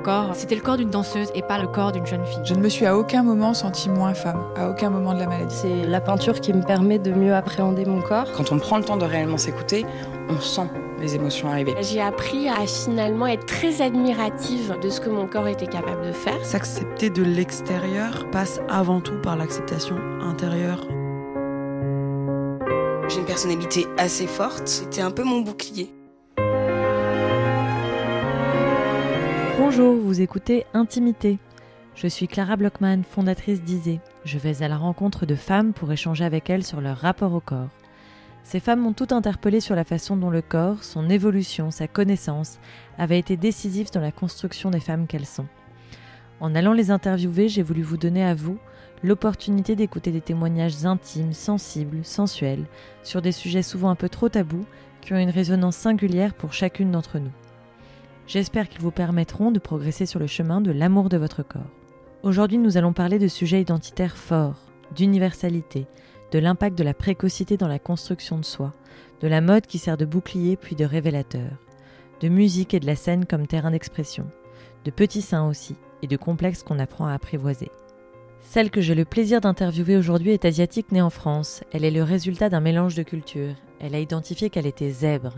corps, c'était le corps d'une danseuse et pas le corps d'une jeune fille. Je ne me suis à aucun moment sentie moins femme, à aucun moment de la maladie. C'est la peinture qui me permet de mieux appréhender mon corps. Quand on prend le temps de réellement s'écouter, on sent les émotions arriver. J'ai appris à finalement être très admirative de ce que mon corps était capable de faire. S'accepter de l'extérieur passe avant tout par l'acceptation intérieure. J'ai une personnalité assez forte, c'était un peu mon bouclier. Bonjour, vous écoutez Intimité. Je suis Clara Blockman, fondatrice d'Isée. Je vais à la rencontre de femmes pour échanger avec elles sur leur rapport au corps. Ces femmes m'ont toutes interpellée sur la façon dont le corps, son évolution, sa connaissance, avaient été décisifs dans la construction des femmes qu'elles sont. En allant les interviewer, j'ai voulu vous donner à vous l'opportunité d'écouter des témoignages intimes, sensibles, sensuels, sur des sujets souvent un peu trop tabous, qui ont une résonance singulière pour chacune d'entre nous. J'espère qu'ils vous permettront de progresser sur le chemin de l'amour de votre corps. Aujourd'hui, nous allons parler de sujets identitaires forts, d'universalité, de l'impact de la précocité dans la construction de soi, de la mode qui sert de bouclier puis de révélateur, de musique et de la scène comme terrain d'expression, de petits seins aussi, et de complexes qu'on apprend à apprivoiser. Celle que j'ai le plaisir d'interviewer aujourd'hui est asiatique née en France. Elle est le résultat d'un mélange de cultures. Elle a identifié qu'elle était zèbre,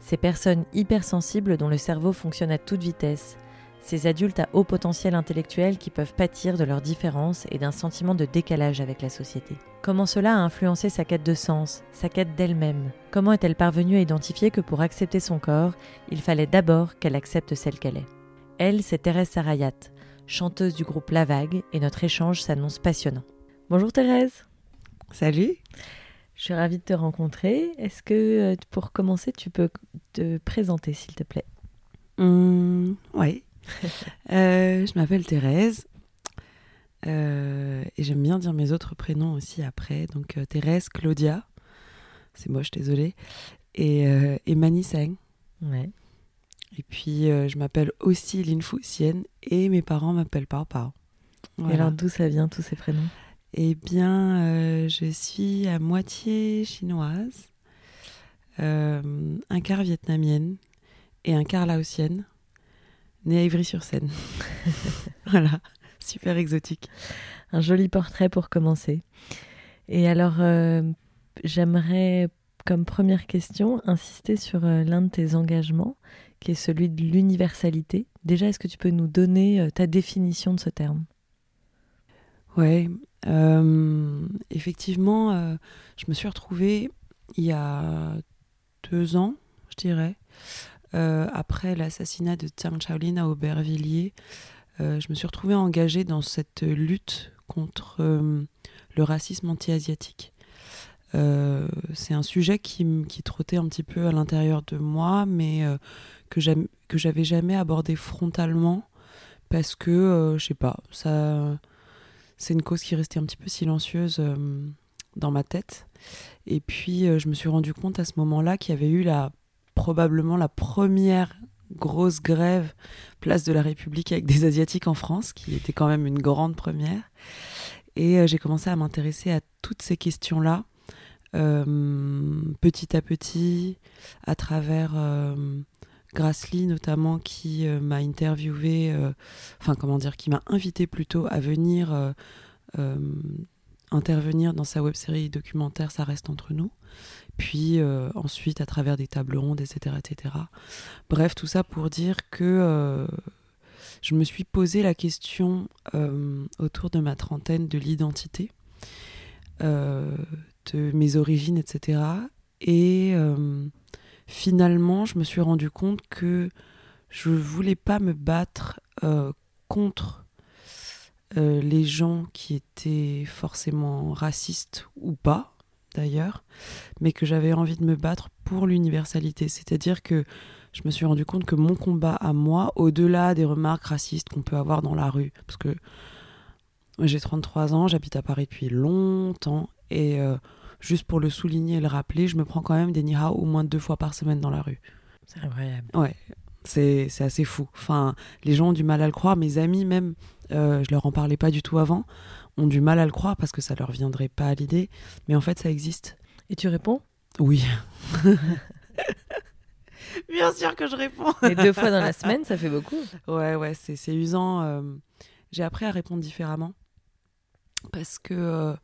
ces personnes hypersensibles dont le cerveau fonctionne à toute vitesse, ces adultes à haut potentiel intellectuel qui peuvent pâtir de leurs différences et d'un sentiment de décalage avec la société. Comment cela a influencé sa quête de sens, sa quête d'elle-même? Comment est-elle parvenue à identifier que pour accepter son corps, il fallait d'abord qu'elle accepte celle qu'elle est? Elle, c'est Thérèse Sarayat, chanteuse du groupe La Vague, et notre échange s'annonce passionnant. Bonjour Thérèse. Salut je suis ravie de te rencontrer. Est-ce que pour commencer, tu peux te présenter, s'il te plaît? Mmh, Oui. euh, je m'appelle Thérèse. Euh, et j'aime bien dire mes autres prénoms aussi après. Donc euh, Thérèse, Claudia. C'est moche, désolée. Et, euh, et Mani Seng. Ouais. Et puis je m'appelle aussi Lin Fu Sien. Et mes parents m'appellent Pao Pao. Voilà. Et alors d'où ça vient tous ces prénoms? Eh bien, euh, je suis à moitié chinoise, euh, un quart vietnamienne et un quart laotienne, née à Ivry-sur-Seine. voilà, super exotique. Un joli portrait pour commencer. Et alors, euh, j'aimerais, comme première question, insister sur l'un de tes engagements, qui est celui de l'universalité. Déjà, est-ce que tu peux nous donner ta définition de ce terme? Ouais, euh, effectivement, euh, je me suis retrouvée il y a deux ans, je dirais, euh, après l'assassinat de Tsang Shaolin à Aubervilliers. je me suis retrouvée engagée dans cette lutte contre le racisme anti-asiatique. c'est un sujet qui, qui, trottait un petit peu à l'intérieur de moi, mais que j'avais jamais abordé frontalement parce que, je sais pas, ça c'est une cause qui restait un petit peu silencieuse euh, dans ma tête. Et puis, euh, je me suis rendu compte à ce moment-là qu'il y avait eu la, probablement la première grosse grève place de la République avec des Asiatiques en France, qui était quand même une grande première. Et euh, j'ai commencé à m'intéresser à toutes ces questions-là, petit à petit, à travers Grassley notamment qui euh, m'a interviewé, euh, enfin comment dire, qui m'a invité plutôt à venir euh, intervenir dans sa web série documentaire Ça reste entre nous. Puis ensuite à travers des tables rondes, etc., etc. Bref, tout ça pour dire que je me suis posé la question autour de ma trentaine de l'identité, de mes origines, etc. Et finalement, je me suis rendu compte que je voulais pas me battre euh, contre euh, les gens qui étaient forcément racistes ou pas, d'ailleurs, mais que j'avais envie de me battre pour l'universalité. C'est-à-dire que je me suis rendu compte que mon combat à moi, au-delà des remarques racistes qu'on peut avoir dans la rue, parce que j'ai 33 ans, j'habite à Paris depuis longtemps, et euh, juste pour le souligner et le rappeler, je me prends quand même des nihao au moins deux fois par semaine dans la rue. C'est incroyable. Ouais, c'est assez fou. Enfin, les gens ont du mal à le croire. Mes amis, même, euh, je leur en parlais pas du tout avant, ont du mal à le croire parce que ça leur viendrait pas à l'idée. Mais en fait, ça existe. Et tu réponds? Oui. Bien sûr que je réponds. Mais deux fois dans la semaine, ça fait beaucoup. Ouais, ouais, c'est c'est usant. euh, J'ai appris à répondre différemment. Parce que euh,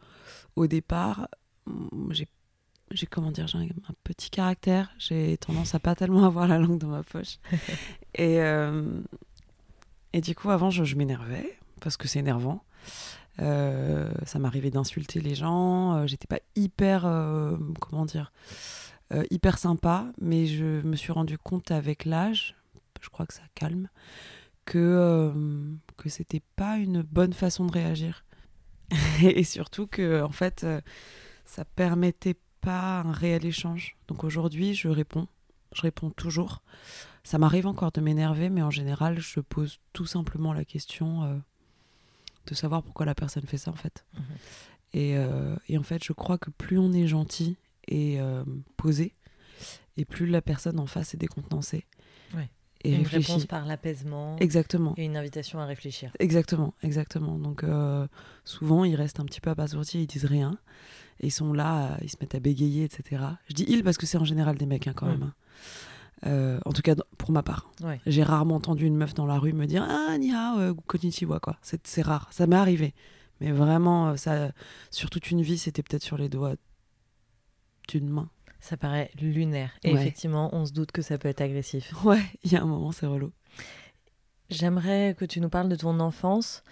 au départ, j'ai j'ai comment dire, j'ai un, un petit caractère. J'ai tendance à pas tellement avoir la langue dans ma poche. et, euh, et du coup, avant, je, je m'énervais parce que c'est énervant. Euh, ça m'arrivait d'insulter les gens. euh, J'étais pas hyper, comment dire, hyper sympa, mais je me suis rendu compte avec l'âge, je crois que ça calme, que que c'était pas une bonne façon de réagir. et surtout que en fait, ça permettait pas un réel échange. Donc aujourd'hui, je réponds, je réponds toujours. Ça m'arrive encore de m'énerver, mais en général, je pose tout simplement la question euh, de savoir pourquoi la personne fait ça en fait. Mhm. Et, euh, et en fait, je crois que plus on est gentil et euh, posé, et plus la personne en face est décontenancée. Ouais. Et une réfléchit. réponse par l'apaisement Exactement. et une invitation à réfléchir. Exactement, exactement. Donc souvent ils restent un petit peu abasourdis, ils disent rien. Et ils sont là, à- ils se mettent à bégayer, etc. Je dis ils parce que c'est en général des mecs hein, quand Mm. même. hein. Euh, en tout cas pour ma part. Ouais. J'ai rarement entendu une meuf dans la rue me dire Ah, ni hao, euh, konnichiwa, quoi. C'est rare. Ça m'est arrivé. Mais vraiment, euh, ça, sur toute une vie, c'était peut-être sur les doigts d'une main. Ça paraît lunaire. Et Ouais. effectivement, on se doute que ça peut être agressif. Ouais, il y a un moment, c'est relou. J'aimerais que tu nous parles de ton enfance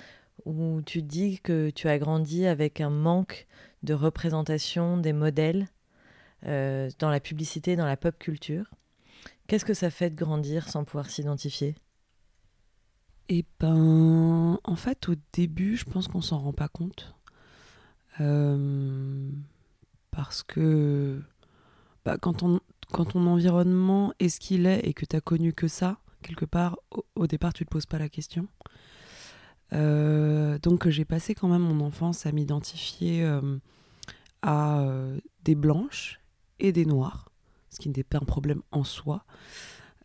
où tu dis que tu as grandi avec un manque de représentation des modèles euh, dans la publicité, dans la pop culture. Qu'est-ce que ça fait de grandir sans pouvoir s'identifier? Et ben, en fait, au début, je pense qu'on s'en rend pas compte. Euh, parce que bah, quand, on, quand ton environnement est ce qu'il est et que tu as connu que ça, quelque part, au, au départ, tu te poses pas la question. Euh, donc, j'ai passé quand même mon enfance à m'identifier euh, à euh, des blanches et des noires, ce qui n'était pas un problème en soi.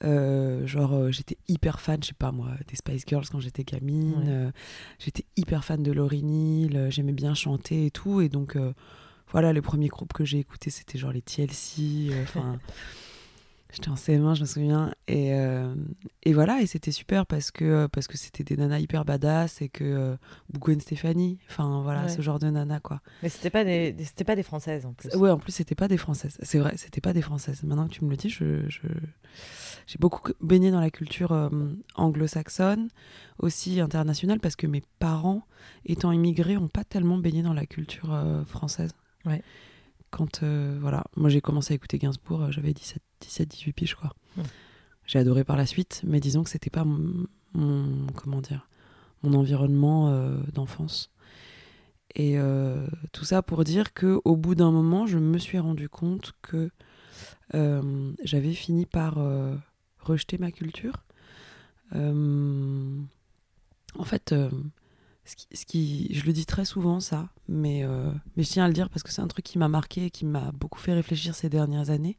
Euh, genre, euh, j'étais hyper fan, je sais pas moi, des Spice Girls quand j'étais gamine. Ouais. euh, j'étais hyper fan de Hill, euh, j'aimais bien chanter et tout. Et donc, voilà, les premiers groupes que j'ai écoutés, c'était genre les TLC. Enfin, j'étais en CM1, je me souviens. Et, euh, et voilà, et c'était super parce que euh, parce que c'était des nanas hyper badass et que euh, ou Gwen Stefani, enfin voilà, Ouais. ce genre de nana quoi. Mais c'était pas des, des- c'était pas des françaises en plus. Ouais, en plus, c'était pas des françaises. C'est vrai, c'était pas des françaises. Maintenant que tu me le dis, je, j'ai beaucoup baigné dans la culture euh, anglo-saxonne, aussi internationale, parce que mes parents, étant immigrés, ont pas tellement baigné dans la culture française. Ouais. Quand, euh, voilà, moi j'ai commencé à écouter Gainsbourg, euh, j'avais 17, 17, 18 piges, quoi. Mm. J'ai adoré par la suite, mais disons que c'était pas mon, mon- comment dire, mon environnement euh, d'enfance. Et euh, tout ça pour dire que au bout d'un moment, je me suis rendu compte que euh, j'avais fini par euh, rejeter ma culture. En fait, ce qui, ce qui- je le dis très souvent ça, mais, euh, mais je tiens à le dire parce que c'est un truc qui m'a marqué et qui m'a beaucoup fait réfléchir ces dernières années.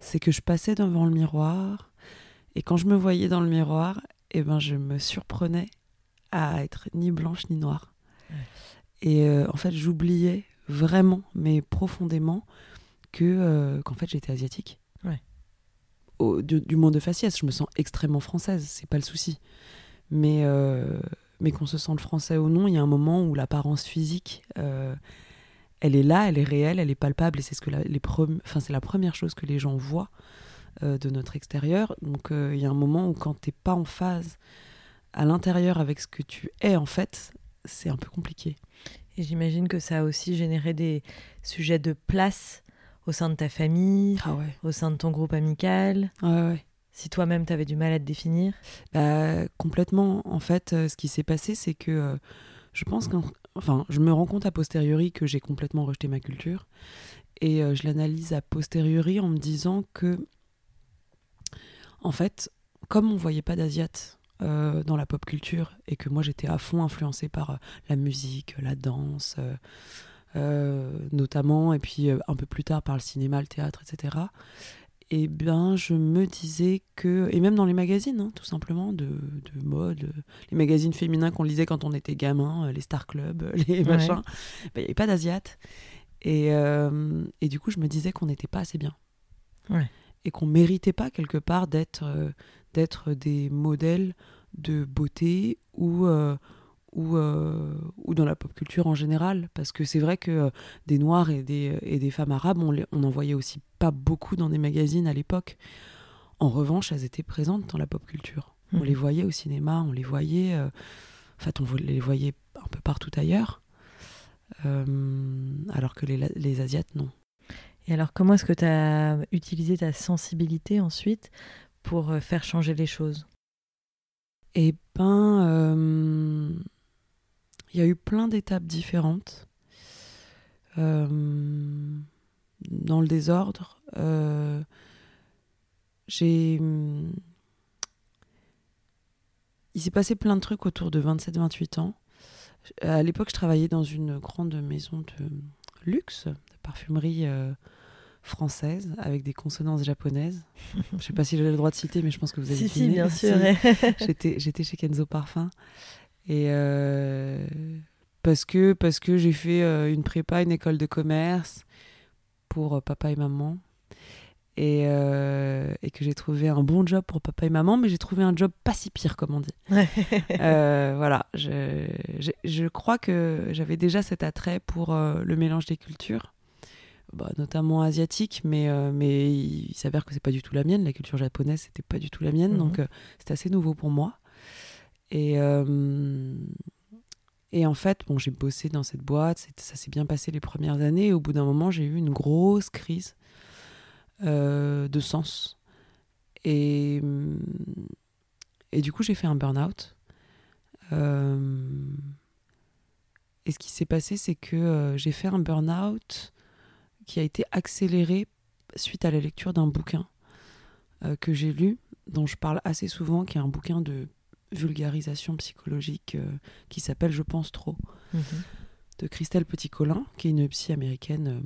C'est que je passais devant le miroir et quand je me voyais dans le miroir, eh ben, je me surprenais à être ni blanche ni noire. Et euh, en fait, j'oubliais vraiment, mais profondément, que euh, qu'en fait j'étais asiatique. Ouais. Au- du, du moins de faciès, je me sens extrêmement française, c'est pas le souci. Mais mais qu'on se sente français ou non, il y a un moment où l'apparence physique, euh, elle est là, elle est réelle, elle est palpable, et c'est ce que la, les enfin c'est la première chose que les gens voient euh, de notre extérieur. Donc euh, il y a un moment où quand t'es pas en phase à l'intérieur avec ce que tu es en fait, c'est un peu compliqué. Et j'imagine que ça a aussi généré des sujets de place au sein de ta famille, Ah ouais. au sein de ton groupe amical. Ouais, ouais. Si toi-même tu avais du mal à te définir. Bah, complètement. En fait, euh, ce qui s'est passé, c'est que euh, je pense qu'en je me rends compte a posteriori que j'ai complètement rejeté ma culture. Et euh, je l'analyse a posteriori en me disant que, en fait, comme on voyait pas d'Asiates dans la pop culture et que moi j'étais à fond influencée par la musique, la danse, notamment, et puis un peu plus tard par le cinéma, le théâtre, etc. Et bien, je me disais que, et même dans les magazines, hein, tout simplement, de, de mode, les magazines féminins qu'on lisait quand on était gamin, euh, les Star Club, les machins, ben, il n'y avait pas d'Asiates. Et, euh, et du coup, je me disais qu'on n'était pas assez bien. Ouais. et qu'on méritait pas quelque part d'être euh, d'être des modèles de beauté ou ou, euh, ou dans la pop culture en général parce que c'est vrai que euh, des noirs et des, et des femmes arabes on, les, on en voyait aussi pas beaucoup dans des magazines à l'époque. En revanche elles étaient présentes dans la pop culture. On Mhm. les voyait au cinéma on les voyait euh, en fait on les voyait un peu partout ailleurs alors que les, les asiates non. Et alors, comment est-ce que tu as utilisé ta sensibilité ensuite pour faire changer les choses? Eh ben, il y a eu plein d'étapes différentes. Euh, dans le désordre, euh, j'ai. Il s'est passé plein de trucs autour de 27-28 ans. À l'époque, je travaillais dans une grande maison de luxe, de parfumerie euh, française, avec des consonances japonaises. je sais pas si j'ai le droit de citer, mais je pense que vous avez Si, si, bien sûr. j'étais j'étais chez Kenzo Parfum et euh, parce que parce que j'ai fait euh, une prépa une école de commerce pour euh, papa et maman. Et, euh, et que j'ai trouvé un bon job pour papa et maman mais j'ai trouvé un job pas si pire comme on dit. Euh, voilà je, je crois que j'avais déjà cet attrait pour le mélange des cultures bah, notamment asiatique mais euh, mais il s'avère que c'est pas du tout la mienne. La culture japonaise c'était pas du tout la mienne. Mhm. donc euh, c'était assez nouveau pour moi et euh, et en fait bon j'ai bossé dans cette boîte ça s'est bien passé les premières années. Et au bout d'un moment j'ai eu une grosse crise euh, de sens. Et hum, et du coup j'ai fait un burn-out. Euh, et ce qui s'est passé c'est que euh, j'ai fait un burn-out qui a été accéléré suite à la lecture d'un bouquin euh, que j'ai lu, dont je parle assez souvent, qui est un bouquin de vulgarisation psychologique euh, qui s'appelle Je pense trop, Mhm. de Christelle Petit-Colin, qui est une psy américaine, euh,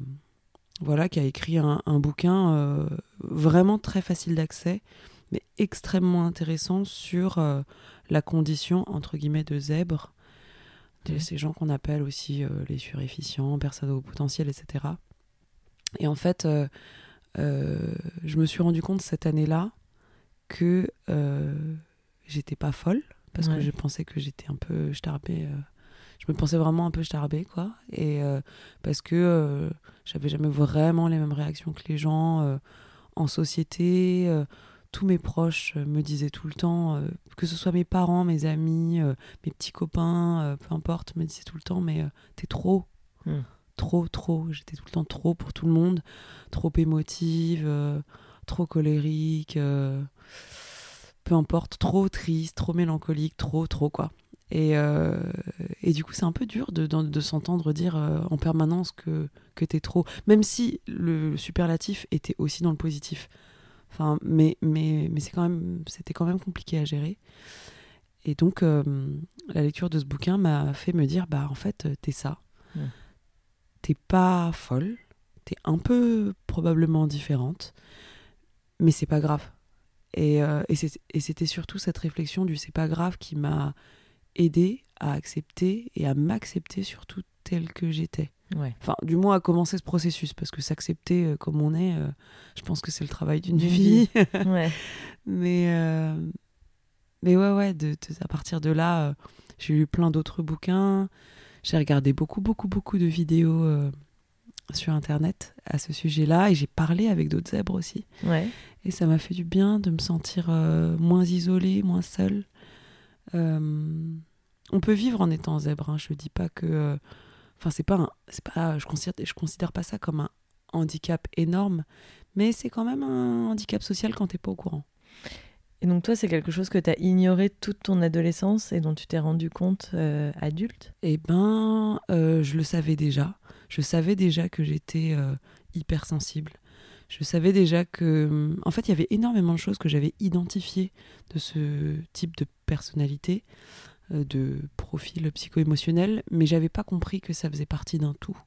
voilà, qui a écrit un, un bouquin euh, vraiment très facile d'accès, mais extrêmement intéressant sur la condition, entre guillemets, de zèbre, de ces gens qu'on appelle aussi les suréfficients, personnes au potentiel, etc. Et en fait, je me suis rendu compte cette année-là que j'étais pas folle parce Ouais. que je pensais que j'étais un peu starbée. euh, je me pensais vraiment un peu starbée, quoi. Et euh, parce que euh, j'avais jamais vraiment les mêmes réactions que les gens en société. tous mes proches me disaient tout le temps, que ce soit mes parents, mes amis, mes petits copains, peu importe, me disaient tout le temps, mais t'es trop. Hmm. Trop, trop. J'étais tout le temps trop pour tout le monde. Trop émotive, trop colérique, peu importe, trop triste, trop mélancolique, trop, trop, quoi. Et, euh, et du coup, c'est un peu dur de, de, de s'entendre dire euh, en permanence que, que t'es trop. Même si le superlatif était aussi dans le positif. Enfin, mais mais, mais c'est quand même, c'était quand même compliqué à gérer. Et donc, euh, la lecture de ce bouquin m'a fait me dire, bah en fait, t'es ça. Mm. T'es pas folle, t'es un peu probablement différente, mais c'est pas grave. Et, euh, et c'était surtout cette réflexion du c'est pas grave qui m'a aidé à accepter et à m'accepter surtout telle que j'étais. Ouais. Enfin, du moins à commencer ce processus, parce que s'accepter euh, comme on est, euh, je pense que c'est le travail d'une vie. Ouais. mais, mais ouais, ouais, de, de- à partir de là, j'ai lu plein d'autres bouquins. J'ai regardé beaucoup, beaucoup, beaucoup de vidéos sur Internet à ce sujet-là. Et j'ai parlé avec d'autres zèbres aussi. Ouais. Et ça m'a fait du bien de me sentir euh, moins isolée, moins seule. Euh, on peut vivre en étant zèbre. Hein. Je dis pas que. euh, Enfin, c'est pas. un- C'est pas. Je considère. Je considère pas ça comme un handicap énorme, mais c'est quand même un handicap social quand t'es pas au courant. Et donc toi, c'est quelque chose que tu as ignoré toute ton adolescence et dont tu t'es rendu compte euh, adulte? Eh ben, euh, je le savais déjà. Je savais déjà que j'étais euh, hypersensible. Je savais déjà que, en fait, il y avait énormément de choses que j'avais identifiées de ce type de personnalité, euh, de profil psycho-émotionnel, mais j'avais pas compris que ça faisait partie d'un tout.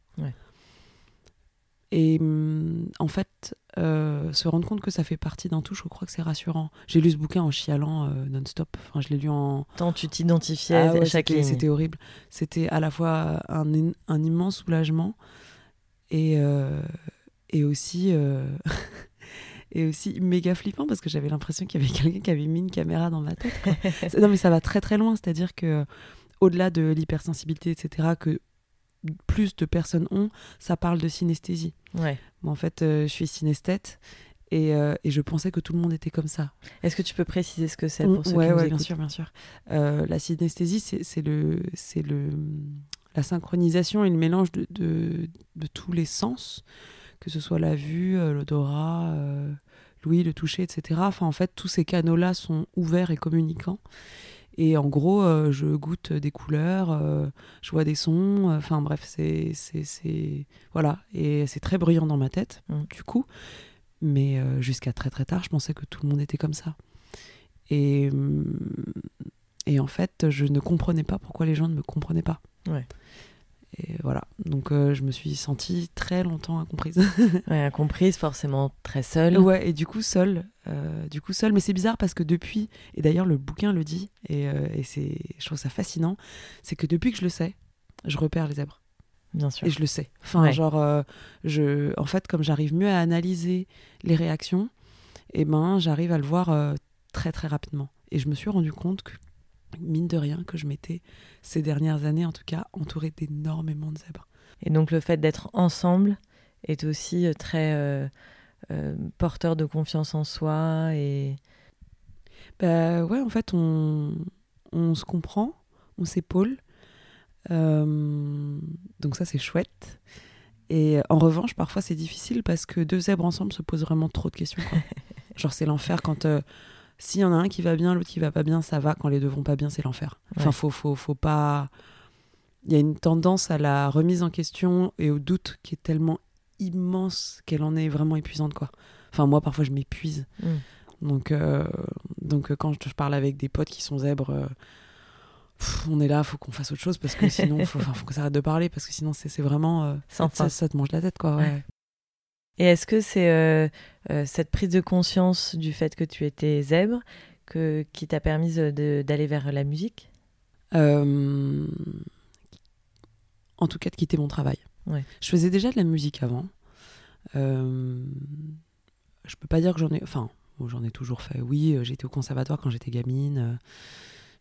Et hum, en fait, euh, se rendre compte que ça fait partie d'un tout, je crois que c'est rassurant. J'ai lu ce bouquin en chialant euh, non-stop. Enfin, je l'ai lu en, Tant tu t'identifiais ah à ouais, chaque ligne. C'était horrible. C'était à la fois un, immense soulagement et, euh, et aussi, et aussi méga flippant parce que j'avais l'impression qu'il y avait quelqu'un qui avait mis une caméra dans ma tête. non, mais ça va très très loin, c'est-à-dire que au-delà de l'hypersensibilité, etc., que plus de personnes ont, ça parle de synesthésie. Ouais. Moi, en fait, euh, je suis synesthète et, euh, et je pensais que tout le monde était comme ça. Est-ce que tu peux préciser ce que c'est pour ceux ouais, qui nous ouais, bien écoutent sûr, bien sûr. Euh, la synesthésie, c'est le, c'est le, la synchronisation et le mélange de, de, de tous les sens, que ce soit la vue, l'odorat, l'ouïe, le toucher, etc. Enfin, en fait, tous ces canaux-là sont ouverts et communicants. Et en gros, euh, je goûte des couleurs, euh, je vois des sons. euh, Enfin, bref, c'est, c'est, c'est, voilà. Et c'est très bruyant dans ma tête, Mm. du coup. Mais jusqu'à très très tard, je pensais que tout le monde était comme ça. Et, hum, et en fait, je ne comprenais pas pourquoi les gens ne me comprenaient pas. Ouais. Et voilà. Donc, euh, je me suis sentie très longtemps incomprise. Ouais, incomprise, forcément très seule. ouais, et du coup, seule. euh, du coup, seule. Mais c'est bizarre parce que depuis, et d'ailleurs, le bouquin le dit, et, euh, et c'est, je trouve ça fascinant, c'est que depuis que je le sais, je repère les zèbres. Bien sûr. Et je le sais. Enfin, Ouais. genre, je, en fait, comme j'arrive mieux à analyser les réactions, et ben, j'arrive à le voir très très rapidement. Et je me suis rendu compte que, mine de rien, que je m'étais, ces dernières années en tout cas, entourée d'énormément de zèbres. Et donc le fait d'être ensemble est aussi euh, très euh, euh, porteur de confiance en soi et Bah ouais, en fait, on, on se comprend, on s'épaule. Euh, donc ça, c'est chouette. Et en revanche, parfois, c'est difficile parce que deux zèbres ensemble se posent vraiment trop de questions. quoi. Genre, c'est l'enfer quand... S'il y en a un qui va bien, l'autre qui va pas bien, ça va. Quand les deux vont pas bien, c'est l'enfer. Enfin, Ouais. faut, faut, faut pas... Il y a une tendance à la remise en question et au doute qui est tellement immense qu'elle en est vraiment épuisante, quoi. Enfin, moi, parfois, je m'épuise. Mm. Donc, euh, donc euh, quand je parle avec des potes qui sont zèbres, euh, pff, on est là, faut qu'on fasse autre chose parce que sinon, faut, faut qu'on s'arrête de parler parce que sinon, c'est vraiment. euh, ça, ça te mange la tête, quoi. Ouais. Et est-ce que c'est euh, euh, cette prise de conscience du fait que tu étais zèbre que, qui t'a permis d'aller vers la musique? Euh, en tout cas, de quitter mon travail. Ouais. Je faisais déjà de la musique avant. Je peux pas dire que j'en ai. Enfin, bon, j'en ai toujours fait. Oui, j'étais au conservatoire quand j'étais gamine.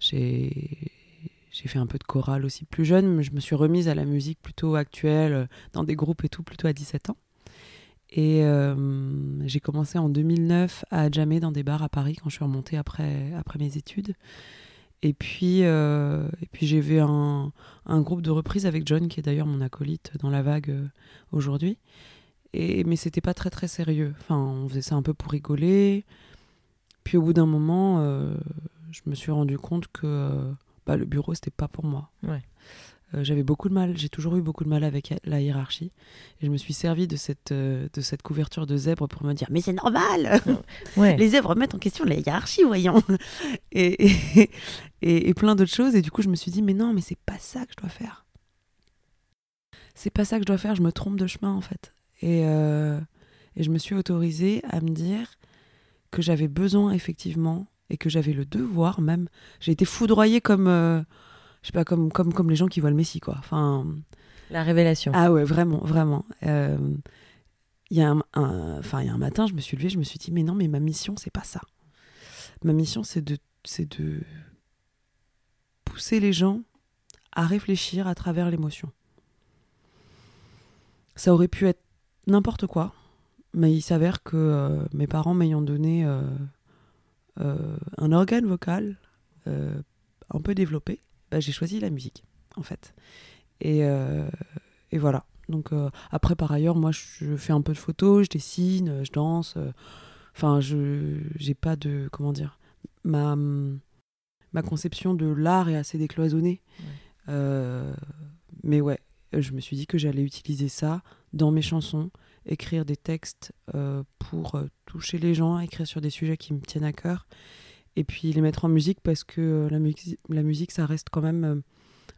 J'ai. J'ai fait un peu de chorale aussi plus jeune, mais je me suis remise à la musique plutôt actuelle, dans des groupes et tout, plutôt à 17 ans. Et euh, j'ai commencé en 2009 à jammer dans des bars à Paris quand je suis remontée après, après mes études. Et puis, euh, puis j'ai vu un, un groupe de reprise avec John, qui est d'ailleurs mon acolyte dans la vague euh, aujourd'hui. Et, mais c'était pas très très sérieux. Enfin, on faisait ça un peu pour rigoler. Puis au bout d'un moment, je me suis rendu compte que bah, le bureau, c'était pas pour moi. Euh, J'avais beaucoup de mal, j'ai toujours eu beaucoup de mal avec la hiérarchie. Et je me suis servi de cette, euh, de cette couverture de zèbre pour me dire Mais c'est normal Ouais. les œuvres mettent en question la hiérarchie, voyons. Et, et, et- et plein d'autres choses. Et du coup, je me suis dit, mais non, mais c'est pas ça que je dois faire. C'est pas ça que je dois faire, je me trompe de chemin, en fait. Et, euh, et je me suis autorisée à me dire que j'avais besoin, effectivement, et que j'avais le devoir même. J'ai été foudroyée comme, je sais pas, comme, comme, comme les gens qui voient le Messie, quoi. Enfin, La révélation. ah ouais, vraiment, vraiment. Euh, Il y, a un, un- enfin, il y a un matin, je me suis levée, je me suis dit, mais non, mais ma mission, c'est pas ça. Ma mission, c'est de, de pousser les gens à réfléchir à travers l'émotion. Ça aurait pu être n'importe quoi, mais il s'avère que euh, mes parents m'ayant donné euh, euh, un organe vocal un peu développé, bah, j'ai choisi la musique, en fait. Et, euh, et voilà. Donc euh, après, par ailleurs, moi, je fais un peu de photos, je dessine, je danse. euh, Enfin, je j'ai pas de comment dire. Ma ma conception de l'art est assez décloisonnée. Mais ouais, je me suis dit que j'allais utiliser ça dans mes chansons, écrire des textes euh, pour euh, toucher les gens, écrire sur des sujets qui me tiennent à cœur, et puis les mettre en musique parce que euh, la, musique la musique, ça reste quand même euh,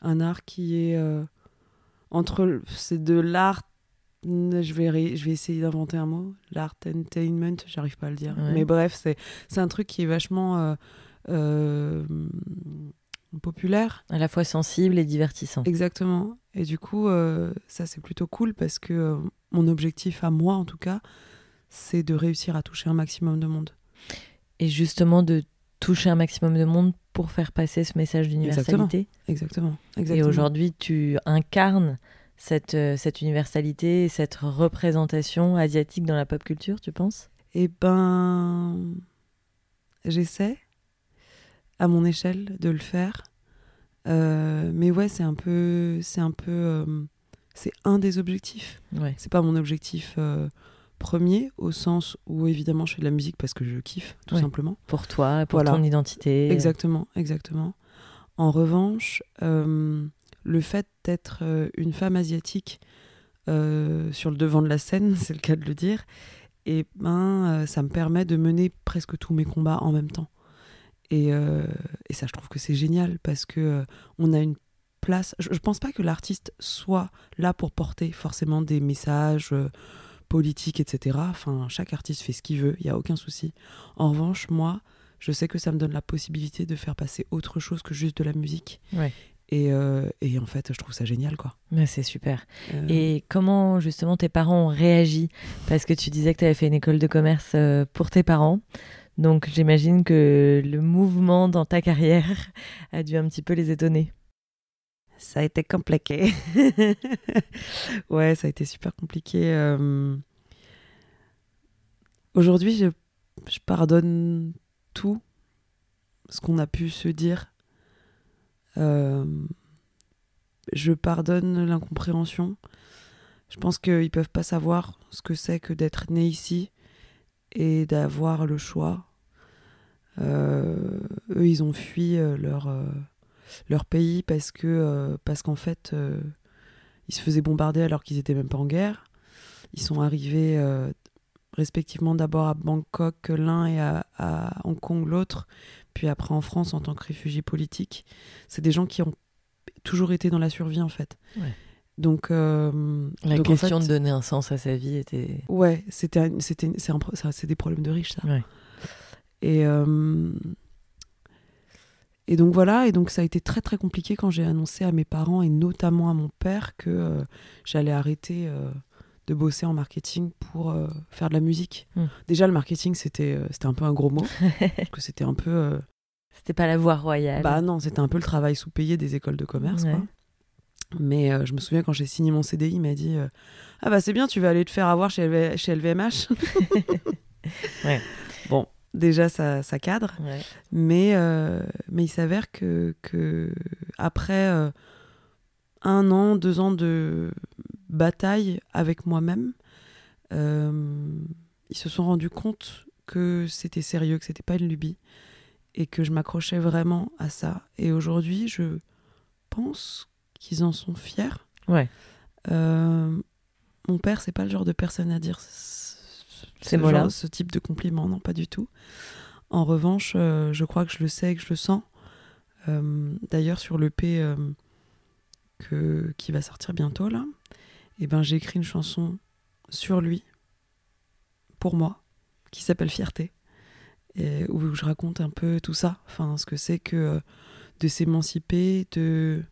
un art qui est euh, entre c'est de l'art je vais je vais essayer d'inventer un mot l'art entertainment j'arrive pas à le dire Ouais. mais bref c'est c'est un truc qui est vachement euh, euh, populaire À la fois sensible et divertissant. exactement et du coup euh, ça c'est plutôt cool parce que mon objectif à moi en tout cas c'est de réussir à toucher un maximum de monde. Et justement de toucher un maximum de monde pour faire passer ce message d'universalité. Exactement. Et exactement. aujourd'hui, tu incarnes cette, euh, cette universalité, cette représentation asiatique dans la pop culture, tu penses? Eh ben, j'essaie à mon échelle de le faire. Euh, mais ouais, c'est un peu, c'est un peu, euh, c'est un des objectifs. Ouais. C'est pas mon objectif euh, premier au sens où évidemment je fais de la musique parce que je kiffe tout Ouais. simplement. Pour toi, pour Voilà. ton identité. Exactement, exactement. En revanche, euh, le fait d'être euh, une femme asiatique euh, sur le devant de la scène, c'est le cas de le dire, et ben euh, ça me permet de mener presque tous mes combats en même temps. Et, euh, et ça, je trouve que c'est génial parce que on a une place. Je, je pense pas que l'artiste soit là pour porter forcément des messages politiques, etc. Enfin, chaque artiste fait ce qu'il veut, il y a aucun souci. En revanche, moi, je sais que ça me donne la possibilité de faire passer autre chose que juste de la musique. Ouais. Et, euh, et en fait, je trouve ça génial, quoi. Mais c'est super. Euh, Et comment justement tes parents ont réagi? Parce que tu disais que tu avais fait une école de commerce euh, pour tes parents. Donc j'imagine que le mouvement dans ta carrière a dû un petit peu les étonner. Ça a été compliqué. ouais, ça a été super compliqué. euh. Aujourd'hui, je, pardonne tout ce qu'on a pu se dire. Euh, Je pardonne l'incompréhension. Je pense qu'ils peuvent pas savoir ce que c'est que d'être né ici et d'avoir le choix. Euh, eux, ils ont fui leur, leur pays parce que euh, parce qu'en fait, euh, ils se faisaient bombarder alors qu'ils étaient même pas en guerre. Ils sont arrivés euh, respectivement d'abord à Bangkok l'un et à, à Hong Kong l'autre, puis après en France en tant que réfugiés politiques. C'est des gens qui ont toujours été dans la survie en fait. Ouais. Donc, euh, La donc, en question fait, de donner un sens à sa vie était. Ouais, c'était, c'était, c'est, des problèmes de riches, ça. Ouais. Et, euh, et donc voilà, et donc ça a été très très compliqué quand j'ai annoncé à mes parents et notamment à mon père que euh, j'allais arrêter euh, de bosser en marketing pour euh, faire de la musique. Mm. Déjà, le marketing, c'était, c'était un peu un gros mot, parce que c'était un peu... C'était pas la voie royale. bah non, c'était un peu le travail sous-payé des écoles de commerce. Ouais. Quoi. Mais euh, je me souviens quand j'ai signé mon CDI, il m'a dit euh, Ah bah c'est bien, tu vas aller te faire avoir chez, LV chez LVMH. Ouais. Bon, déjà ça, ça cadre. Ouais. Mais, euh, mais il s'avère que, que après euh, un an, deux ans de bataille avec moi-même, euh, ils se sont rendus compte que c'était sérieux, que c'était pas une lubie et que je m'accrochais vraiment à ça. Et aujourd'hui, je pense qu'ils en sont fiers. Ouais. Mon père, c'est pas le genre de personne à dire Ces ce genre- ce type de compliment, non, pas du tout. En revanche, euh, je crois que je le sais, que je le sens. Euh, D'ailleurs, sur l'EP euh, que qui va sortir bientôt là, eh ben j'ai écrit une chanson sur lui, pour moi, qui s'appelle Fierté, et où je raconte un peu tout ça, enfin ce que c'est que de s'émanciper, de,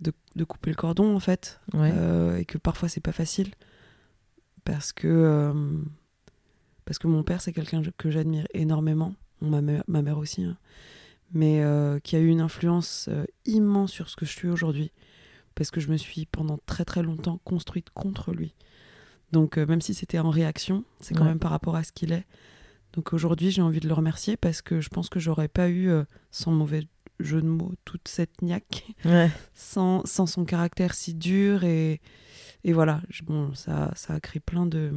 de de couper le cordon en fait, Ouais. et que parfois c'est pas facile parce que euh, parce que mon père c'est quelqu'un que j'admire énormément. Ma mère, ma mère aussi hein, mais euh, qui a eu une influence euh, immense sur ce que je suis aujourd'hui. Parce que je me suis pendant très très longtemps construite contre lui. Donc même si c'était en réaction c'est quand Ouais. même par rapport à ce qu'il est. Donc aujourd'hui j'ai envie de le remercier parce que je pense que j'aurais pas eu sans mauvais jeu de mots toute cette niaque. Ouais. sans, sans son caractère si dur et, et voilà bon ça, ça a créé plein de,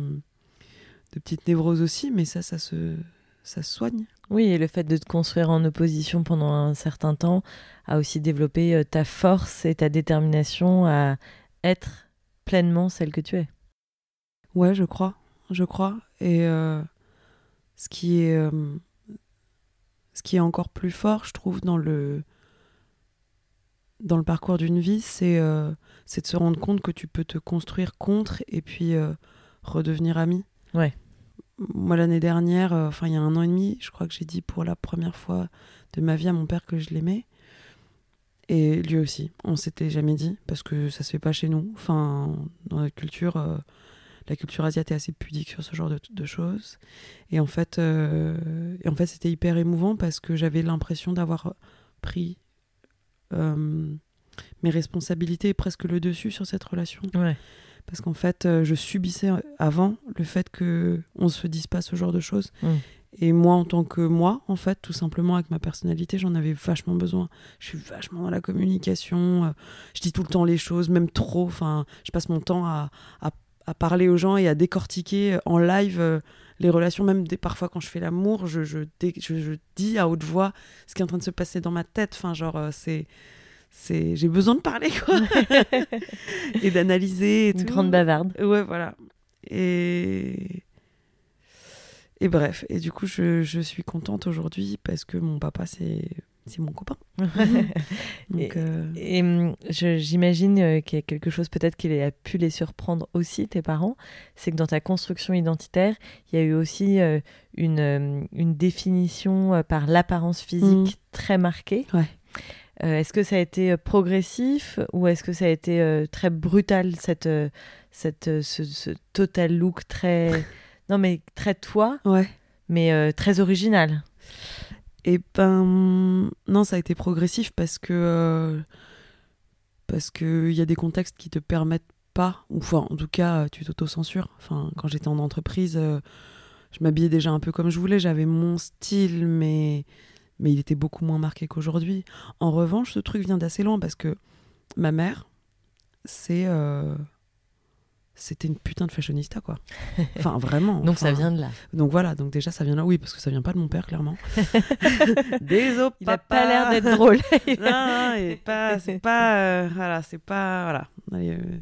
de petites névroses aussi mais ça ça se ça se soigne Oui, et le fait de te construire en opposition pendant un certain temps a aussi développé euh, ta force et ta détermination à être pleinement celle que tu es. ouais je crois je crois et euh, ce qui est euh, ce qui est encore plus fort je trouve dans le dans le parcours d'une vie c'est euh, c'est de se rendre compte que tu peux te construire contre et puis euh, redevenir ami Ouais. moi l'année dernière euh, enfin il y a un an et demi je crois que j'ai dit pour la première fois de ma vie à mon père que je l'aimais et lui aussi on s'était jamais dit parce que ça se fait pas chez nous enfin dans notre culture euh, la culture asiatique est assez pudique sur ce genre de, de choses. Et en fait, euh, et en fait c'était hyper émouvant parce que j'avais l'impression d'avoir pris mes responsabilités et presque le dessus sur cette relation. Ouais. Parce qu'en fait, euh, je subissais avant le fait que on se dise pas ce genre de choses. Mm. Et moi, en tant que moi, en fait, tout simplement avec ma personnalité, j'en avais vachement besoin. Je suis vachement dans la communication. euh, je dis tout le temps les choses, même trop. Enfin, je passe mon temps à, à, à parler aux gens et à décortiquer euh, en live euh, les relations. Même des, parfois, quand je fais l'amour, je, je, je, je dis à haute voix ce qui est en train de se passer dans ma tête. Enfin, genre, euh, c'est. c'est j'ai besoin de parler, quoi. et d'analyser Une tout. grande bavarde. Ouais, voilà. Et. Et bref, et du coup, je, je suis contente aujourd'hui parce que mon papa, c'est c'est mon copain. Donc, Et- euh, Et hum, j'imagine euh, qu'il y a quelque chose peut-être qui a pu les surprendre aussi, tes parents, c'est que dans ta construction identitaire, il y a eu aussi euh, une, une définition euh, par l'apparence physique très marquée. Ouais. Est-ce que ça a été progressif ou est-ce que ça a été très brutal, cette, cette, ce, ce total look très... non mais très toi, ouais. mais très original? Et ben non, ça a été progressif parce que euh, parce que il y a des contextes qui te permettent pas, ou enfin en tout cas tu t'auto-censures. Enfin quand j'étais en entreprise, euh, je m'habillais déjà un peu comme je voulais, j'avais mon style, mais mais il était beaucoup moins marqué qu'aujourd'hui. En revanche, ce truc vient d'assez loin parce que ma mère, c'est euh, c'était une putain de fashionista quoi. Enfin vraiment. Donc ça vient de là. donc voilà, donc déjà ça vient là, oui, parce que ça vient pas de mon père, clairement. Désolé, Il a pas l'air d'être drôle. Non, pas, c'est pas, euh, voilà, c'est pas, voilà. Allez, euh,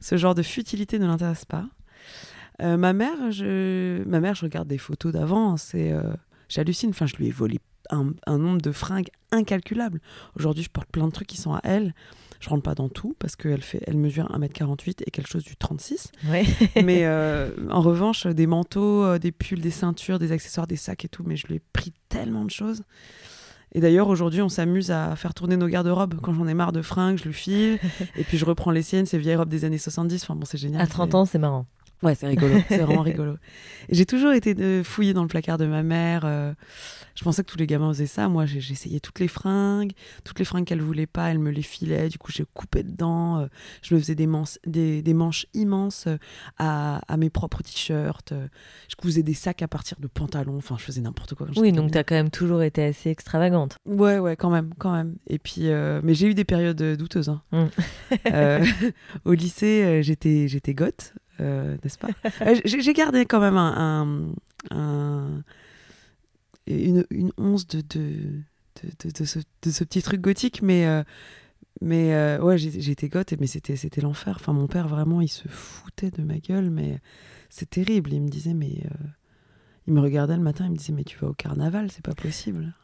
ce genre de futilité ne l'intéresse pas. Euh, ma mère, je, ma mère, je regarde des photos d'avant, c'est, j'hallucine. Enfin, je lui ai volé un, un nombre de fringues incalculable. Aujourd'hui, je porte plein de trucs qui sont à elle. Je rentre pas dans tout parce qu'elle fait, elle mesure 1m48 et quelque chose du 36. Ouais. Mais euh, en revanche, des manteaux, euh, des pulls, des ceintures, des accessoires, des sacs et tout, mais je lui ai pris tellement de choses. Et d'ailleurs, aujourd'hui, on s'amuse à faire tourner nos garde-robes. Quand j'en ai marre de fringues, je lui file. et puis je reprends les siennes, ces vieilles robes des années 70. Enfin bon, c'est génial. À 30 C'est- ans, c'est marrant. Ouais, c'est rigolo. c'est vraiment rigolo. J'ai toujours été de fouiller dans le placard de ma mère. euh, je pensais que tous les gamins faisaient ça. Moi, essayé toutes les fringues. Toutes les fringues qu'elle voulait pas, elle me les filait. Du coup, j'ai coupé dedans. euh, je me faisais des, manches- des, des manches immenses euh, à, à mes propres t-shirts. je cousais des sacs à partir de pantalons. Enfin, je faisais n'importe quoi. quand Oui, donc tu as quand même toujours été assez extravagante. Ouais, ouais, quand même, quand même. Et puis, euh, mais j'ai eu des périodes douteuses. hein. Mm. Euh, au lycée, j'étais, j'étais goth, n'est-ce pas? Euh, j'ai, gardé quand même un, un- un- une, une once de, de, de, de- ce, de ce petit truc gothique, mais, euh, mais euh, ouais, j'étais goth, mais c'était, c'était l'enfer. Enfin, mon père, vraiment, il se foutait de ma gueule, mais c'est terrible. Il me disait, mais. euh, il me regardait le matin, il me disait, mais tu vas au carnaval, c'est pas possible.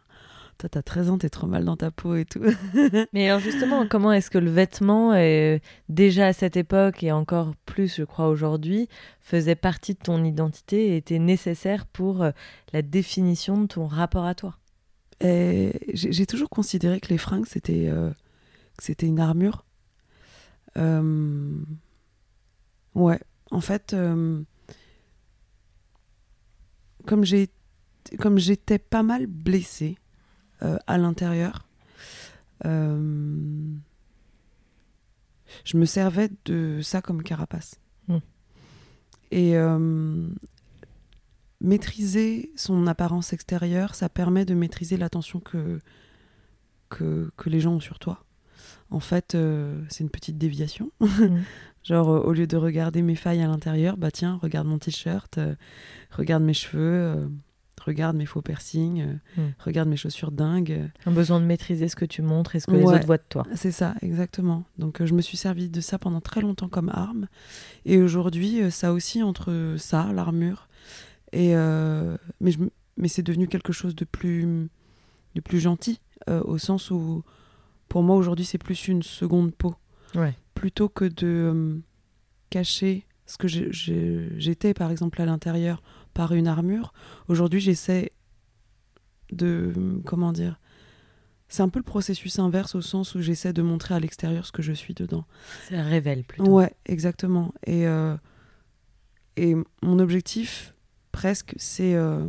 Toi, t'as 13 ans, t'es trop mal dans ta peau et tout. Mais alors justement, comment est-ce que le vêtement, euh, déjà à cette époque et encore plus, je crois, aujourd'hui, faisait partie de ton identité et était nécessaire pour euh, la définition de ton rapport à toi? Et J'ai toujours considéré que les fringues, c'était euh, c'était une armure. Euh, Ouais, en fait, euh, comme j'ai comme j'étais pas mal blessée euh, à l'intérieur, euh, je me servais de ça comme carapace. Mm. Et euh, maîtriser son apparence extérieure, ça permet de maîtriser l'attention que, que, que les gens ont sur toi. En fait, euh, c'est une petite déviation. Mm. Genre, euh, au lieu de regarder mes failles à l'intérieur, bah tiens, regarde mon t-shirt, euh, regarde mes cheveux, euh, regarde mes faux piercings, euh, Mm. regarde mes chaussures dingues. Un besoin de maîtriser ce que tu montres et ce que les Ouais. autres voient de toi. C'est ça, exactement. Donc euh, je me suis servi de ça pendant très longtemps comme arme. Et aujourd'hui, euh, ça aussi entre ça, l'armure, et mais, je m- mais c'est devenu quelque chose de plus, de plus gentil, au sens où, pour moi, aujourd'hui, c'est plus une seconde peau. Ouais. Plutôt que de cacher ce que j'étais, par exemple, à l'intérieur par une armure, aujourd'hui, j'essaie de, comment dire, c'est un peu le processus inverse au sens où j'essaie de montrer à l'extérieur ce que je suis dedans. Ça révèle plutôt. Ouais, exactement. Et, euh, Et mon objectif, presque, c'est. euh,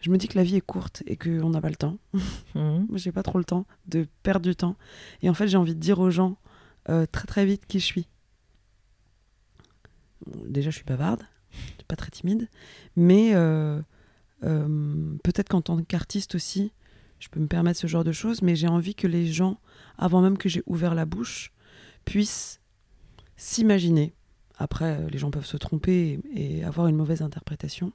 je me dis que la vie est courte et qu'on n'a pas le temps. Moi, j'ai pas trop le temps de perdre du temps. Et en fait, j'ai envie de dire aux gens euh, très très vite qui je suis. Déjà, je suis bavarde, suis pas très timide, mais euh, euh, peut-être qu'en tant qu'artiste aussi, je peux me permettre ce genre de choses, mais j'ai envie que les gens, avant même que j'ai ouvert la bouche, puissent s'imaginer. Après, euh, les gens peuvent se tromper et, et avoir une mauvaise interprétation,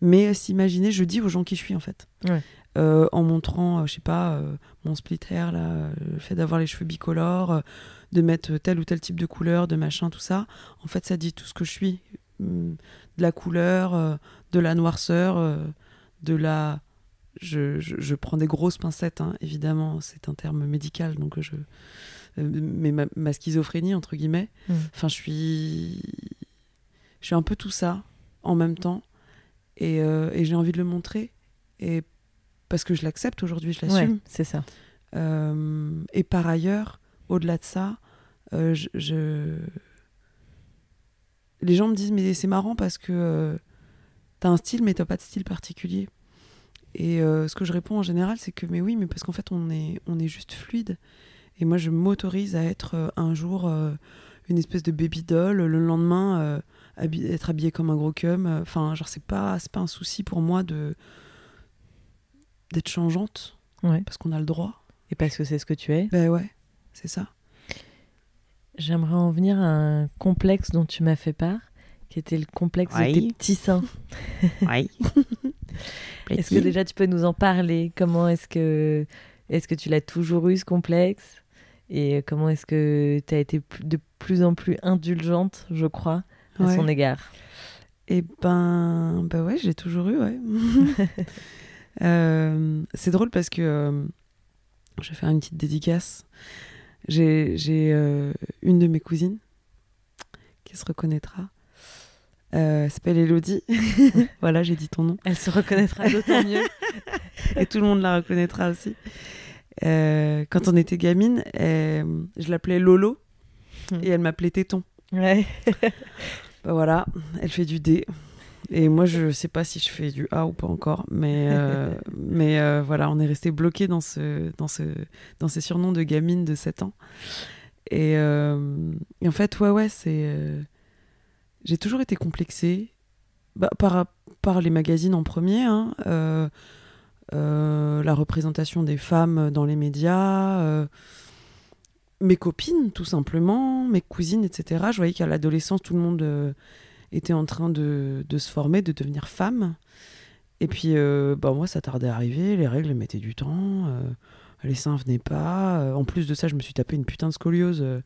mais s'imaginer, je dis aux gens qui je suis en fait. Ouais. Euh, en montrant, euh, je sais pas, euh, mon split hair, là, le fait d'avoir les cheveux bicolores, de mettre tel ou tel type de couleur, de machin, tout ça. En fait, ça dit tout ce que je suis. Hum, De la couleur, euh, de la noirceur, euh, de la... Je, je- je prends des grosses pincettes, hein, évidemment, c'est un terme médical, donc je... euh, Mais ma, ma schizophrénie, entre guillemets, Mm. enfin, je suis... Je suis un peu tout ça, en même temps, et, euh, et j'ai envie de le montrer, et parce que je l'accepte aujourd'hui, je l'assume. Ouais, c'est ça. Euh, et par ailleurs, au-delà de ça, euh, je, je- les gens me disent mais c'est marrant parce que euh, t'as un style mais t'as pas de style particulier. Et euh, ce que je réponds en général, c'est que mais oui, mais parce qu'en fait on est on est juste fluide. Et moi je m'autorise à être euh, un jour une espèce de baby doll, le lendemain être habillée comme un gros cum. Enfin genre c'est pas c'est pas un souci pour moi de d'être changeante Ouais. parce qu'on a le droit. Et parce que c'est ce que tu es. Ben ouais, c'est ça. J'aimerais en venir à un complexe dont tu m'as fait part, qui était le complexe Oui. de tes petits seins. Oui. Est-ce que déjà tu peux nous en parler? Comment est-ce que est-ce que tu l'as toujours eu ce complexe? Et comment est-ce que tu as été de plus en plus indulgente, je crois, à Ouais. son égard? Et ben, bah ouais, j'ai toujours eu, ouais. Euh, c'est drôle parce que euh, je vais faire une petite dédicace. J'ai euh, une de mes cousines qui se reconnaîtra. Euh, elle s'appelle Elodie. voilà, j'ai dit ton nom. Elle se reconnaîtra d'autant mieux. Et tout le monde la reconnaîtra aussi. Euh, quand on était gamine, euh, je l'appelais Lolo Hmm. et elle m'appelait Téton. Ouais. Bah voilà, elle fait du D. Et moi, je sais pas si je fais du A ou pas encore, mais, euh, mais euh, voilà, on est resté bloqué dans, ce, dans, ce, dans ces surnoms de gamine de 7 ans. Et, euh, et en fait, ouais, ouais, c'est. J'ai toujours été complexée bah, par, par les magazines en premier, hein, la représentation des femmes dans les médias. mes copines, tout simplement, mes cousines, etc. Je voyais qu'à l'adolescence, tout le monde euh, était en train de, de se former, de devenir femme. Et puis, euh, bah, moi, ça tardait à arriver, les règles mettaient du temps, euh, les seins venaient pas. Euh, en plus de ça, je me suis tapé une putain de scoliose. euh,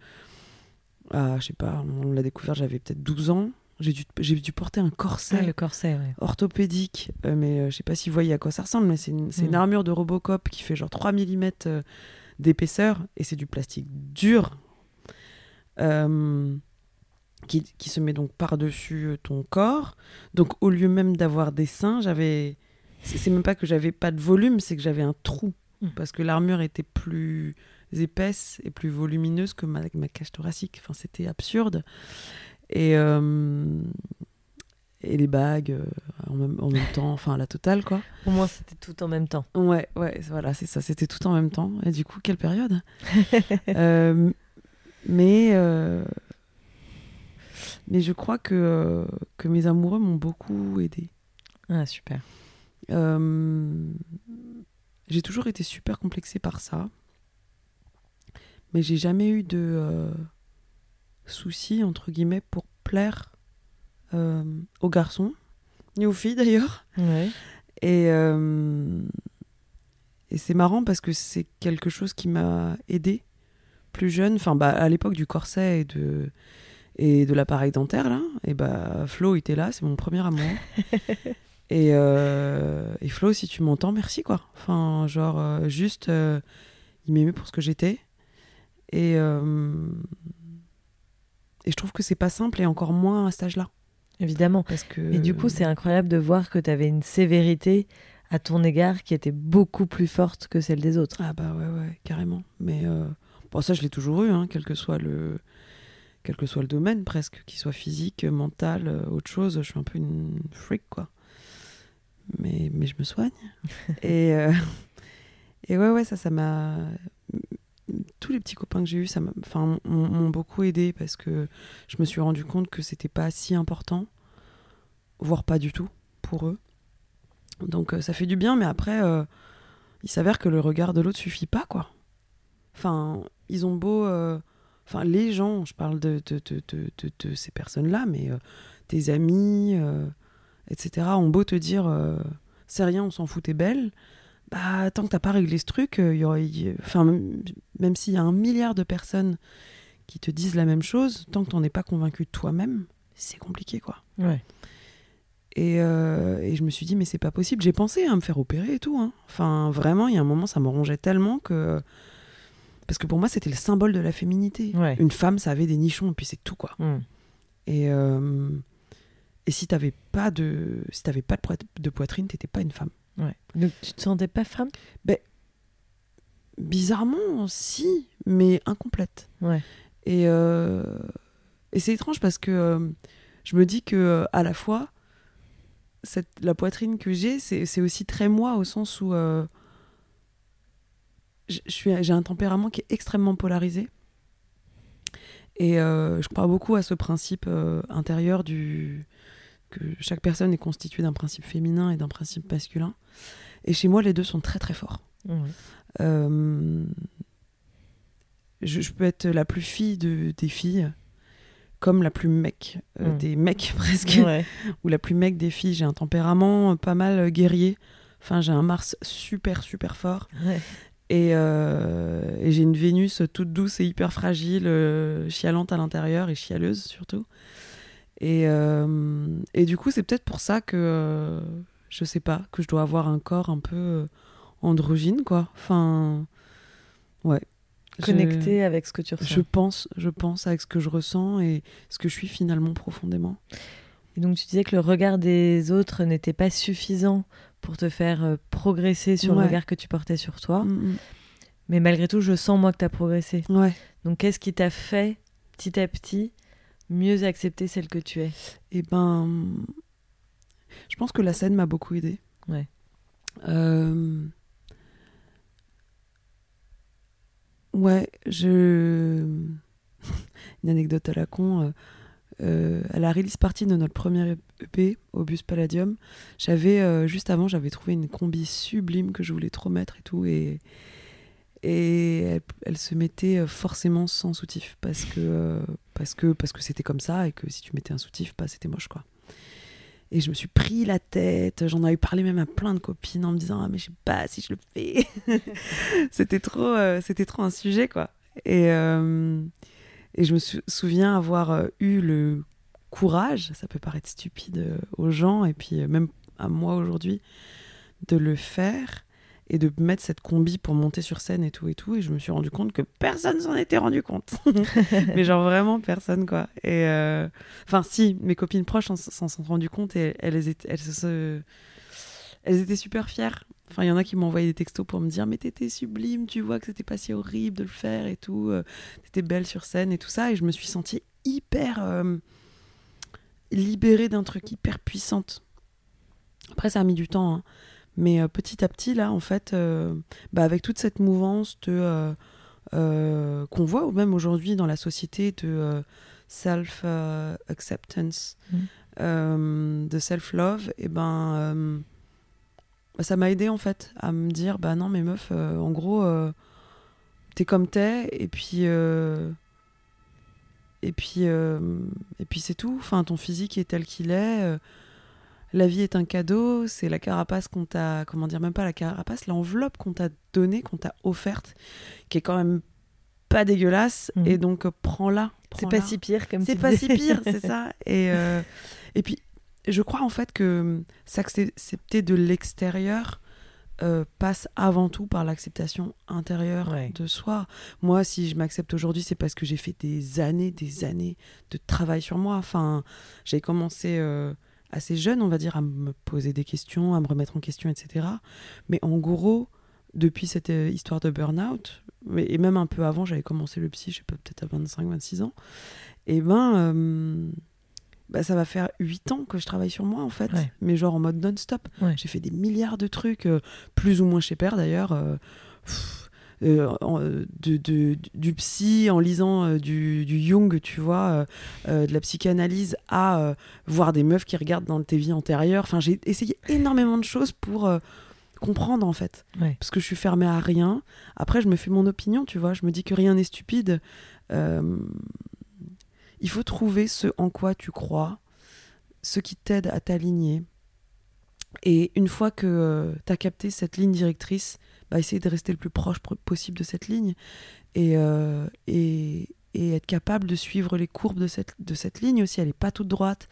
à, je sais pas, on l'a découvert, j'avais peut-être 12 ans. J'ai dû, j'ai dû porter un corset le corset, ouais. orthopédique, euh, mais je sais pas si vous voyez à quoi ça ressemble, mais c'est une, c'est une armure de Robocop qui fait genre 3 mm d'épaisseur, et c'est du plastique dur, euh, qui, qui se met donc par-dessus euh, ton corps. Donc au lieu même d'avoir des seins, j'avais... C'est même pas que j'avais pas de volume, c'est que j'avais un trou, Mm. parce que l'armure était plus épaisse et plus volumineuse que ma, ma cage thoracique. Enfin, c'était absurde. Et... euh, et les bagues euh, en, même, en même temps, enfin la totale quoi. Au moins, c'était tout en même temps. Ouais, ouais, voilà, c'est ça, c'était tout en même temps. Et du coup, quelle période Euh, Mais mais je crois que euh, que mes amoureux m'ont beaucoup aidé. Ah, super. Euh, j'ai toujours été super complexée par ça, mais j'ai jamais eu de euh, soucis entre guillemets pour plaire aux garçons ni aux filles d'ailleurs. Ouais. Et, euh, et c'est marrant parce que c'est quelque chose qui m'a aidé plus jeune, enfin bah, à l'époque du corset et de, et de l'appareil dentaire là, et bah Flo était là, c'est mon premier amour. et, euh, et Flo, si tu m'entends, merci quoi. Enfin, genre euh, juste, euh, il m'aimait pour ce que j'étais. Et, euh, et je trouve que c'est pas simple et encore moins à cet âge-là. Évidemment. Parce que, Et du coup, c'est incroyable de voir que tu avais une sévérité à ton égard qui était beaucoup plus forte que celle des autres. Ah bah ouais, ouais, carrément. Mais bon, ça, je l'ai toujours eu, hein, quel que soit le quel que soit le domaine presque, qu'il soit physique, mental, euh, autre chose. Je suis un peu une freak, quoi. Mais, mais je me soigne. et, euh, et ouais, ouais, ça, ça m'a. Tous les petits copains que j'ai eus, ça m'a- enfin, m'ont beaucoup aidé parce que je me suis rendu compte que c'était pas si important, voire pas du tout pour eux. Donc euh, ça fait du bien, mais après, euh, il s'avère que le regard de l'autre suffit pas, quoi. Enfin, ils ont beau. euh, Enfin, les gens, je parle de, de, de, de, ces personnes-là, mais euh, tes amis, euh, etc., ont beau te dire euh, c'est rien, on s'en fout, t'es belle. Bah, tant que t'as pas réglé ce truc, y aurait- enfin, même, même s'il y a un milliard de personnes qui te disent la même chose, tant que t'en es pas convaincu toi-même, c'est compliqué, quoi. Ouais. Et, et je me suis dit, mais c'est pas possible. J'ai pensé à me faire opérer et tout. hein. Enfin, vraiment, il y a un moment, ça me rongeait tellement que. Parce que pour moi, c'était le symbole de la féminité. Ouais. Une femme, ça avait des nichons, et puis c'est tout, quoi. Mm. Et, euh, et si t'avais pas de, si t'avais pas de, poit- de poitrine, t'étais pas une femme. Ouais. Donc tu te sentais pas femme? Bizarrement, si, mais incomplète. Ouais. Et, euh, et c'est étrange parce que euh, je me dis que à la fois, cette, la poitrine que j'ai, c'est c'est aussi très moi au sens où euh, je- je suis- j'ai un tempérament qui est extrêmement polarisé. Et euh, je crois beaucoup à ce principe euh, intérieur du que chaque personne est constituée d'un principe féminin et d'un principe masculin. Et chez moi, les deux sont très très forts. Ouais. Euh, je, je peux être la plus fille de, des filles, comme la plus mec euh, Mm. des mecs presque, Ouais. ou la plus mec des filles. J'ai un tempérament pas mal guerrier. Enfin, j'ai un Mars super super fort. Ouais. Et, euh, et j'ai une Vénus toute douce et hyper fragile, euh, chialante à l'intérieur et chialeuse surtout. Et, euh, et du coup, c'est peut-être pour ça que, euh, je sais pas, que je dois avoir un corps un peu androgyne, quoi. Enfin, ouais. Je- Connecté avec ce que tu ressens. Je pense, je pense avec ce que je ressens et ce que je suis finalement profondément. Et donc tu disais que le regard des autres n'était pas suffisant pour te faire euh, progresser sur le regard que tu portais sur toi. Mm, Mais malgré tout, je sens moi que tu as progressé. mm. Ouais. Donc qu'est-ce qui t'a fait petit à petit mieux accepter celle que tu es? Et ben, je pense que la scène m'a beaucoup aidé. Ouais. Euh, Ouais, je. Une anecdote à la con. euh, euh, à la release party de notre premier EP au Bus Palladium, j'avais euh, juste avant j'avais trouvé une combi sublime que je voulais trop mettre et tout et et elle, se mettait euh, forcément sans soutif parce que parce que parce que c'était comme ça et que si tu mettais un soutif bah c'était moche quoi. Et je me suis pris la tête, j'en avais parlé même à plein de copines en me disant ah mais je sais pas si je le fais. c'était trop c'était trop un sujet quoi. Et et je me sou- souviens avoir euh, eu le courage, ça peut paraître stupide euh, aux gens et puis euh, même à moi aujourd'hui, de le faire et de mettre cette combi pour monter sur scène et tout et tout. Et je me suis rendu compte que personne s'en était rendu compte. Mais genre vraiment personne quoi. Et enfin si, mes copines proches s'en- s'en sont rendues compte et elles étaient, elles se, elles étaient super fières. Enfin, il y en a qui m'ont envoyé des textos pour me dire mais t'étais sublime, tu vois que c'était pas si horrible de le faire et tout, euh, t'étais belle sur scène et tout ça. Et je me suis sentie hyper euh, libérée d'un truc hyper puissante. Après, ça a mis du temps, hein. mais euh, petit à petit là, en fait, bah, avec toute cette mouvance de qu'on voit ou même aujourd'hui dans la société de self acceptance, Mm. euh, de self love, et ben euh, bah, ça m'a aidé en fait à me dire bah non mais meuf, euh, en gros euh, t'es comme t'es et puis euh, et puis et puis c'est tout. Enfin ton physique est tel qu'il est. la vie est un cadeau, c'est la carapace qu'on t'a, comment dire, même pas la carapace, l'enveloppe qu'on t'a donnée, qu'on t'a offerte, qui est quand même pas dégueulasse, Mhm. et donc prends-la. C'est pas si pire comme C'est pas si pire, c'est ça. Et, et puis, je crois en fait que s'accepter de l'extérieur euh, passe avant tout par l'acceptation intérieure Ouais. de soi. Moi, si je m'accepte aujourd'hui, c'est parce que j'ai fait des années, des années de travail sur moi. Enfin, j'ai commencé euh, assez jeune, on va dire, à me poser des questions, à me remettre en question, etc. Mais en gros, depuis cette euh, histoire de burn-out, et même un peu avant, j'avais commencé le psy, je sais pas, peut-être à 25, 26 ans. Et ben, euh, bah, ça va faire 8 ans que je travaille sur moi, en fait. Ouais. Mais genre en mode non-stop. Ouais. J'ai fait des milliards de trucs, euh, plus ou moins chez Père d'ailleurs. euh, euh, en- de, de- du psy en lisant du, du Jung, tu vois, de la psychanalyse à voir des meufs qui regardent dans tes vies antérieures. Enfin, j'ai essayé énormément de choses pour comprendre en fait. Ouais. Parce que je suis fermée à rien. Après, je me fais mon opinion, tu vois. Je me dis que rien n'est stupide. Euh, il faut trouver ce en quoi tu crois, ce qui t'aide à t'aligner. Et une fois que tu as capté cette ligne directrice, bah, essayer de rester le plus proche pro- possible de cette ligne et, euh, et, et être capable de suivre les courbes de cette, ligne aussi. Elle n'est pas toute droite,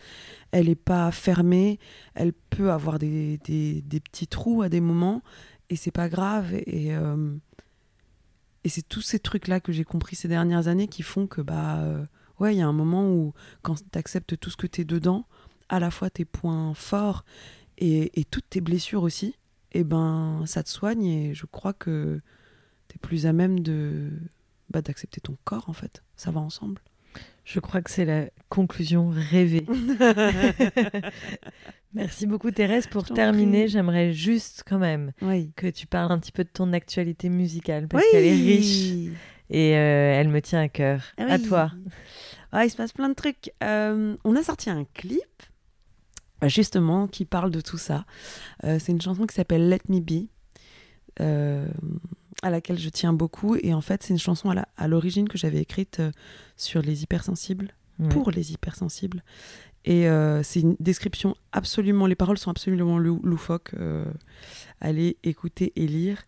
elle n'est pas fermée, elle peut avoir des, petits trous à des moments et c'est pas grave. Et, euh, et c'est tous ces trucs-là que j'ai compris ces dernières années qui font que, bah, euh, ouais, il y a un moment où quand tu acceptes tout ce que tu es dedans, à la fois tes points forts et, et toutes tes blessures aussi, et ben ça te soigne et je crois que tu es plus à même de bah, d'accepter ton corps en fait. Ça va ensemble. Je crois que c'est la conclusion rêvée. Merci beaucoup Thérèse. Pour terminer, j'aimerais juste quand même Oui. que tu parles un petit peu de ton actualité musicale parce qu'elle est riche et euh, elle me tient à cœur. Ah À oui. toi. Ah, il se passe plein de trucs. Euh, on a sorti un clip, justement, qui parle de tout ça. Euh, c'est une chanson qui s'appelle Let Me Be, euh, à laquelle je tiens beaucoup. Et en fait, c'est une chanson à l'origine que j'avais écrite sur les hypersensibles, Ouais. pour les hypersensibles. Et c'est une description absolument. Les paroles sont absolument lou- loufoques. allez écouter et lire.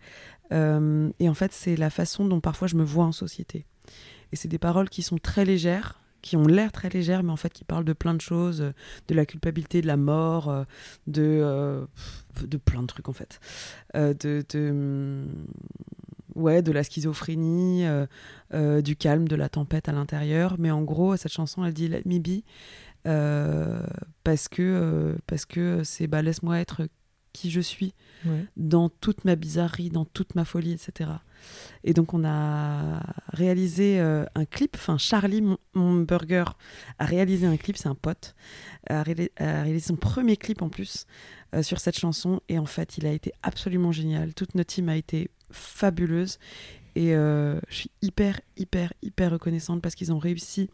Et en fait, c'est la façon dont parfois je me vois en société. Et c'est des paroles qui sont très légères, qui ont l'air très légères, mais en fait qui parlent de plein de choses, euh, de la culpabilité, de la mort, euh, de, euh, de plein de trucs en fait. De, hum, ouais, de la schizophrénie, du calme, de la tempête à l'intérieur. Mais en gros, cette chanson, elle dit Let me be, parce que parce c'est bah, laisse-moi être qui je suis Ouais. dans toute ma bizarrerie, dans toute ma folie, etc. Et donc on a réalisé euh, un clip, enfin Charlie, mon, mon burger, a réalisé un clip, c'est un pote, a, réalisé, a réalisé son premier clip en plus euh, sur cette chanson, et en fait il a été absolument génial, toute notre team a été fabuleuse, et euh, je suis hyper, hyper, hyper reconnaissante parce qu'ils ont réussi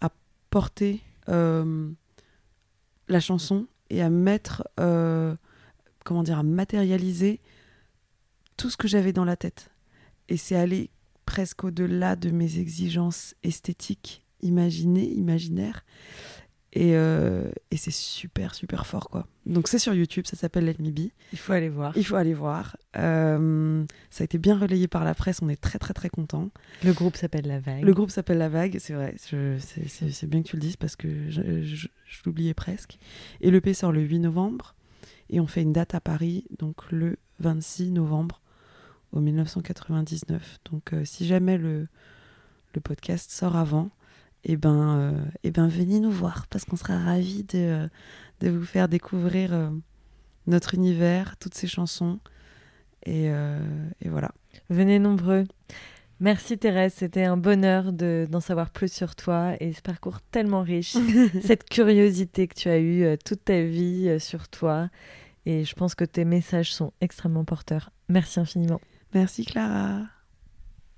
à porter la chanson et à mettre... comment dire, à matérialiser tout ce que j'avais dans la tête. Et c'est aller presque au-delà de mes exigences esthétiques, imaginées, imaginaires. Et, euh, et c'est super, super fort, quoi. Donc c'est sur YouTube, ça s'appelle Let Me Be. Il faut aller voir. Il faut aller voir. Euh, ça a été bien relayé par la presse, on est très, très, très contents. Le groupe s'appelle La Vague. Le groupe s'appelle La Vague, c'est vrai. c'est- bien que tu le dises parce que je, je- je l'oubliais presque. Et l'EP sort le 8 novembre. Et on fait une date à Paris, donc le 26 novembre au 1999. Donc euh, si jamais le, podcast sort avant, eh ben, euh, eh ben venez nous voir parce qu'on sera ravis de, euh, vous faire découvrir notre univers, toutes ces chansons. Et voilà. Venez nombreux. Merci Thérèse, c'était un bonheur de- d'en savoir plus sur toi et ce parcours tellement riche, cette curiosité que tu as eue euh, toute ta vie euh, sur toi. Et je pense que tes messages sont extrêmement porteurs. Merci infiniment. Merci Clara.